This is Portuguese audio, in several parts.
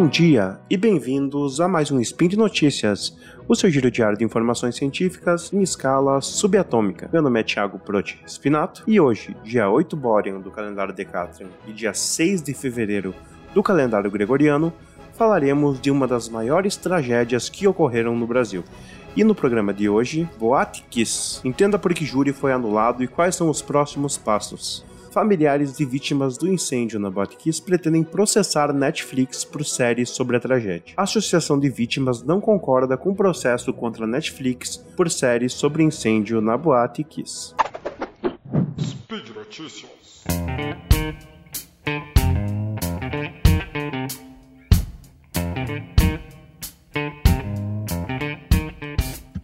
Bom dia e bem-vindos a mais um Spin de Notícias, o seu giro diário de informações científicas em escala subatômica. Meu nome é Thiago Proti Spinato e hoje, dia 8 Borean do calendário Decatrian e dia 6 de fevereiro do calendário gregoriano, falaremos de uma das maiores tragédias que ocorreram no Brasil. E no programa de hoje, Boate Kiss. Entenda por que júri foi anulado e quais são os próximos passos familiares de vítimas do incêndio na Botkiss pretendem processar Netflix por série sobre a tragédia. A Associação de Vítimas não concorda com o processo contra Netflix por série sobre incêndio na Boate. Speed Notícias.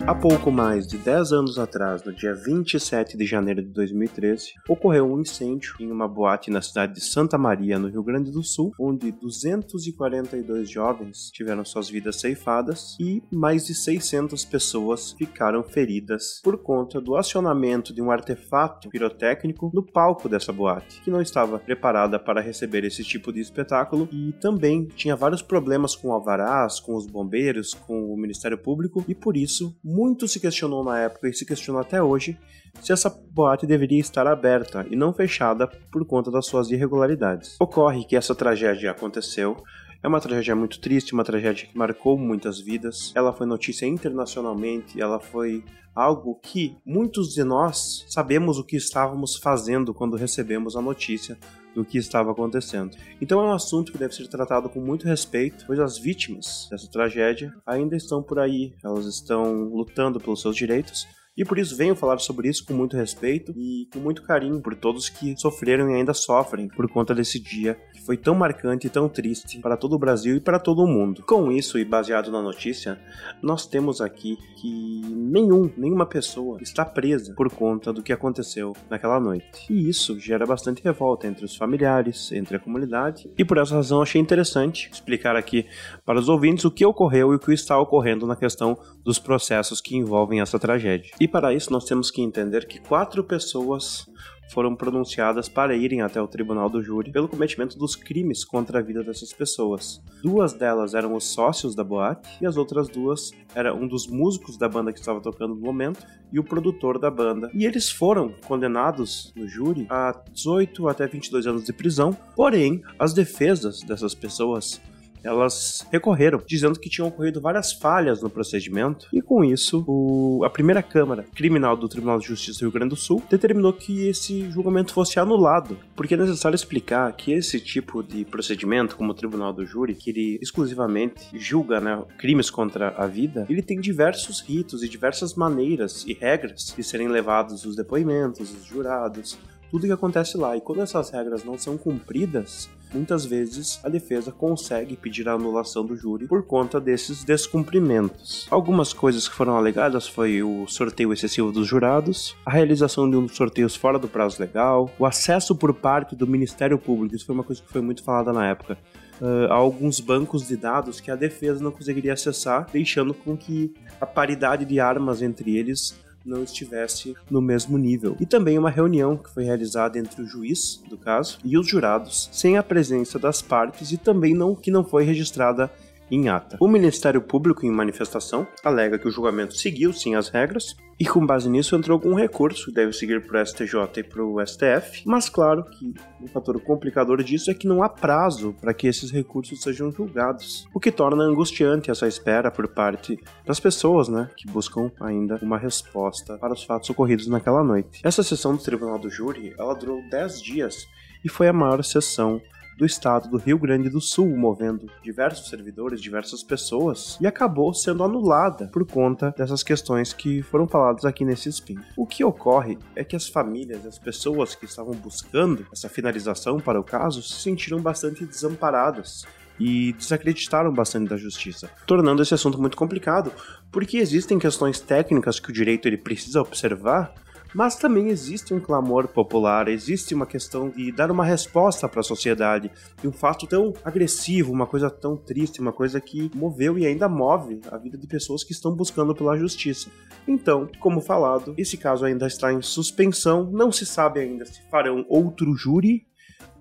Há pouco mais de 10 anos atrás, no dia 27 de janeiro de 2013, ocorreu um incêndio em uma boate na cidade de Santa Maria, no Rio Grande do Sul, onde 242 jovens tiveram suas vidas ceifadas e mais de 600 pessoas ficaram feridas por conta do acionamento de um artefato pirotécnico no palco dessa boate, que não estava preparada para receber esse tipo de espetáculo e também tinha vários problemas com alvarás, com os bombeiros, com o Ministério Público e por isso muito se questionou na época e se questiona até hoje se essa boate deveria estar aberta e não fechada por conta das suas irregularidades. Ocorre que essa tragédia aconteceu é uma tragédia muito triste, uma tragédia que marcou muitas vidas. Ela foi notícia internacionalmente, ela foi algo que muitos de nós sabemos o que estávamos fazendo quando recebemos a notícia do que estava acontecendo. Então é um assunto que deve ser tratado com muito respeito, pois as vítimas dessa tragédia ainda estão por aí, elas estão lutando pelos seus direitos e por isso venho falar sobre isso com muito respeito e com muito carinho por todos que sofreram e ainda sofrem por conta desse dia que foi tão marcante e tão triste para todo o Brasil e para todo o mundo. Com isso e baseado na notícia, nós temos aqui que nenhum, nenhuma pessoa está presa por conta do que aconteceu naquela noite. E isso gera bastante revolta entre os familiares, entre a comunidade, e por essa razão achei interessante explicar aqui para os ouvintes o que ocorreu e o que está ocorrendo na questão dos processos que envolvem essa tragédia. E para isso nós temos que entender que quatro pessoas foram pronunciadas para irem até o tribunal do júri pelo cometimento dos crimes contra a vida dessas pessoas. Duas delas eram os sócios da boate e as outras duas eram um dos músicos da banda que estava tocando no momento e o produtor da banda. E eles foram condenados no júri a 18 até 22 anos de prisão. Porém, as defesas dessas pessoas elas recorreram, dizendo que tinham ocorrido várias falhas no procedimento, e com isso, o, a primeira Câmara Criminal do Tribunal de Justiça do Rio Grande do Sul determinou que esse julgamento fosse anulado, porque é necessário explicar que esse tipo de procedimento, como o Tribunal do Júri, que ele exclusivamente julga né, crimes contra a vida, ele tem diversos ritos e diversas maneiras e regras de serem levados os depoimentos, os jurados, tudo que acontece lá. E quando essas regras não são cumpridas, muitas vezes a defesa consegue pedir a anulação do júri por conta desses descumprimentos. Algumas coisas que foram alegadas foi o sorteio excessivo dos jurados, a realização de um dos sorteios fora do prazo legal, o acesso por parte do Ministério Público, isso foi uma coisa que foi muito falada na época. Uh, alguns bancos de dados que a defesa não conseguiria acessar, deixando com que a paridade de armas entre eles não estivesse no mesmo nível. E também uma reunião que foi realizada entre o juiz do caso e os jurados, sem a presença das partes e também não que não foi registrada em ata. O Ministério Público, em manifestação, alega que o julgamento seguiu sim as regras e, com base nisso, entrou com um recurso que deve seguir para o STJ e para o STF. Mas, claro que um fator complicador disso é que não há prazo para que esses recursos sejam julgados, o que torna angustiante essa espera por parte das pessoas, né, que buscam ainda uma resposta para os fatos ocorridos naquela noite. Essa sessão do Tribunal do Júri, ela durou 10 dias e foi a maior sessão do estado do Rio Grande do Sul, movendo diversos servidores, diversas pessoas, e acabou sendo anulada por conta dessas questões que foram faladas aqui nesse spin. O que ocorre é que as famílias, as pessoas que estavam buscando essa finalização para o caso, se sentiram bastante desamparadas e desacreditaram bastante da justiça, tornando esse assunto muito complicado, porque existem questões técnicas que o direito ele precisa observar mas também existe um clamor popular, existe uma questão de dar uma resposta para a sociedade de um fato tão agressivo, uma coisa tão triste, uma coisa que moveu e ainda move a vida de pessoas que estão buscando pela justiça. Então, como falado, esse caso ainda está em suspensão, não se sabe ainda se farão outro júri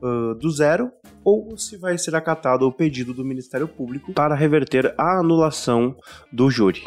uh, do zero ou se vai ser acatado o pedido do Ministério Público para reverter a anulação do júri.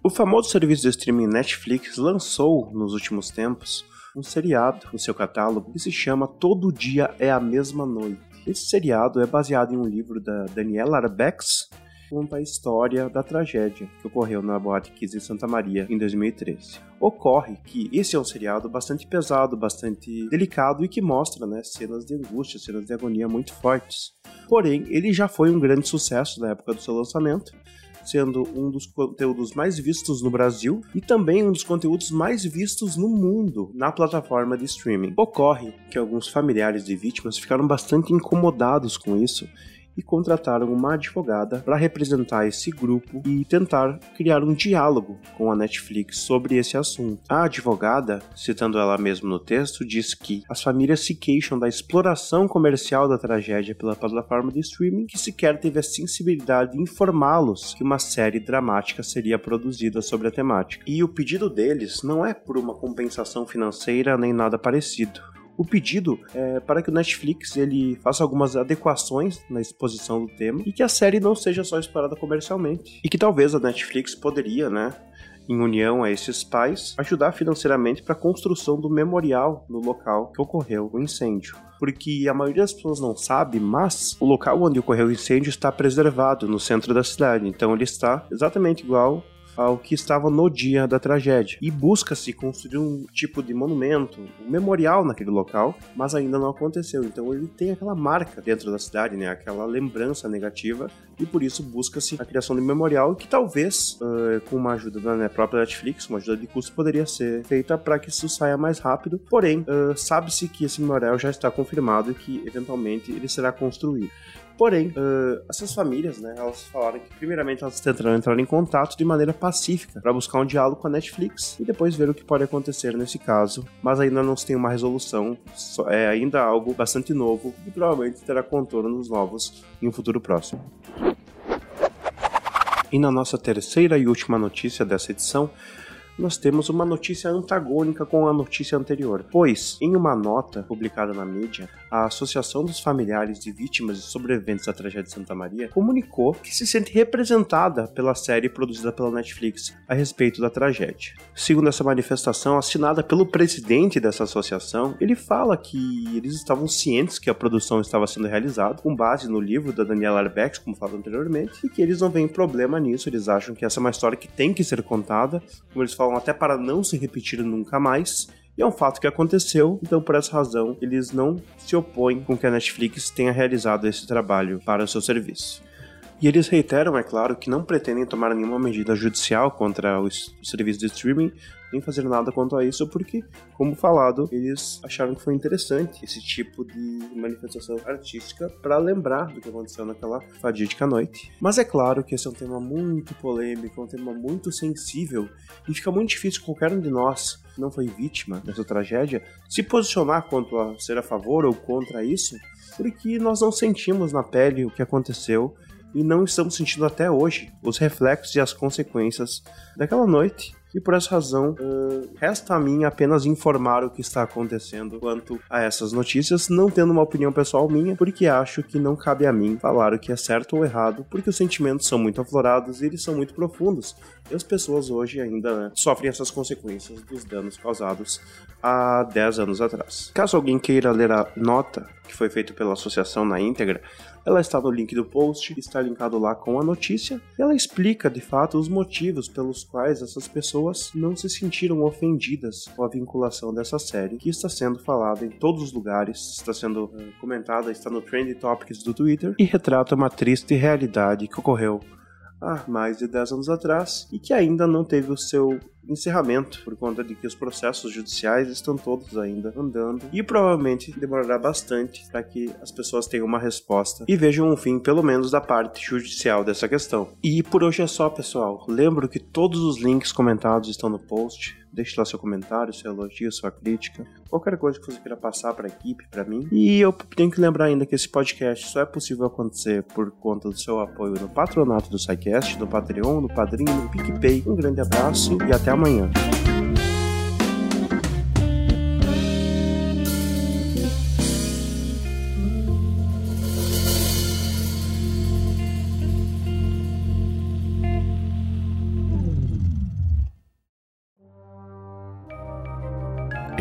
O famoso serviço de streaming Netflix lançou nos últimos tempos um seriado no seu catálogo que se chama Todo Dia é a Mesma Noite. Esse seriado é baseado em um livro da Daniela Arbex, conta a história da tragédia que ocorreu na Boate Kiss em Santa Maria em 2013. Ocorre que esse é um seriado bastante pesado, bastante delicado e que mostra né, cenas de angústia, cenas de agonia muito fortes. Porém, ele já foi um grande sucesso na época do seu lançamento sendo um dos conteúdos mais vistos no Brasil e também um dos conteúdos mais vistos no mundo na plataforma de streaming. Ocorre que alguns familiares de vítimas ficaram bastante incomodados com isso e contrataram uma advogada para representar esse grupo e tentar criar um diálogo com a Netflix sobre esse assunto. A advogada, citando ela mesma no texto, diz que as famílias se queixam da exploração comercial da tragédia pela plataforma de streaming que sequer teve a sensibilidade de informá-los que uma série dramática seria produzida sobre a temática. E o pedido deles não é por uma compensação financeira nem nada parecido o pedido é para que o Netflix ele faça algumas adequações na exposição do tema e que a série não seja só explorada comercialmente. E que talvez a Netflix poderia, né, em união a esses pais, ajudar financeiramente para a construção do memorial no local que ocorreu o incêndio. Porque a maioria das pessoas não sabe, mas o local onde ocorreu o incêndio está preservado no centro da cidade. Então ele está exatamente igual ao que estava no dia da tragédia. E busca-se construir um tipo de monumento, um memorial naquele local, mas ainda não aconteceu. Então ele tem aquela marca dentro da cidade, né? aquela lembrança negativa, e por isso busca-se a criação de um memorial que talvez, uh, com uma ajuda da né, própria Netflix, uma ajuda de custo, poderia ser feita para que isso saia mais rápido. Porém, uh, sabe-se que esse memorial já está confirmado e que eventualmente ele será construído. Porém, uh, essas famílias, né, elas falaram que primeiramente elas tentaram entrar em contato de maneira pacífica para buscar um diálogo com a Netflix e depois ver o que pode acontecer nesse caso, mas ainda não se tem uma resolução, é ainda algo bastante novo e provavelmente terá contornos novos em um futuro próximo. E na nossa terceira e última notícia dessa edição, nós temos uma notícia antagônica com a notícia anterior, pois, em uma nota publicada na mídia, a Associação dos Familiares de Vítimas e Sobreviventes da Tragédia de Santa Maria comunicou que se sente representada pela série produzida pela Netflix a respeito da tragédia. Segundo essa manifestação, assinada pelo presidente dessa associação, ele fala que eles estavam cientes que a produção estava sendo realizada com base no livro da Daniela Arbex, como falado anteriormente, e que eles não veem problema nisso, eles acham que essa é uma história que tem que ser contada, como eles falam falam até para não se repetir nunca mais. E é um fato que aconteceu, então por essa razão eles não se opõem com que a Netflix tenha realizado esse trabalho para o seu serviço. E eles reiteram, é claro, que não pretendem tomar nenhuma medida judicial contra o serviço de streaming, nem fazer nada quanto a isso, porque, como falado, eles acharam que foi interessante esse tipo de manifestação artística para lembrar do que aconteceu naquela fadídica noite. Mas é claro que esse é um tema muito polêmico, é um tema muito sensível e fica muito difícil qualquer um de nós que não foi vítima dessa tragédia se posicionar quanto a ser a favor ou contra isso, porque nós não sentimos na pele o que aconteceu e não estamos sentindo até hoje os reflexos e as consequências daquela noite e por essa razão, uh, resta a mim apenas informar o que está acontecendo quanto a essas notícias, não tendo uma opinião pessoal minha, porque acho que não cabe a mim falar o que é certo ou errado, porque os sentimentos são muito aflorados e eles são muito profundos. E as pessoas hoje ainda né, sofrem essas consequências dos danos causados há 10 anos atrás. Caso alguém queira ler a nota que foi feita pela associação na íntegra, ela está no link do post, está linkado lá com a notícia. Ela explica de fato os motivos pelos quais essas pessoas não se sentiram ofendidas com a vinculação dessa série, que está sendo falada em todos os lugares, está sendo uh, comentada, está no Trend Topics do Twitter e retrata uma triste realidade que ocorreu há mais de 10 anos atrás e que ainda não teve o seu encerramento, por conta de que os processos judiciais estão todos ainda andando e provavelmente demorará bastante para que as pessoas tenham uma resposta e vejam um fim, pelo menos, da parte judicial dessa questão. E por hoje é só, pessoal. Lembro que todos os links comentados estão no post. Deixe lá seu comentário, seu elogio, sua crítica, qualquer coisa que você queira passar para a equipe, para mim. E eu tenho que lembrar ainda que esse podcast só é possível acontecer por conta do seu apoio no patronato do SciCast, no Patreon, no Padrinho, no PicPay. Um grande abraço e até amanhã.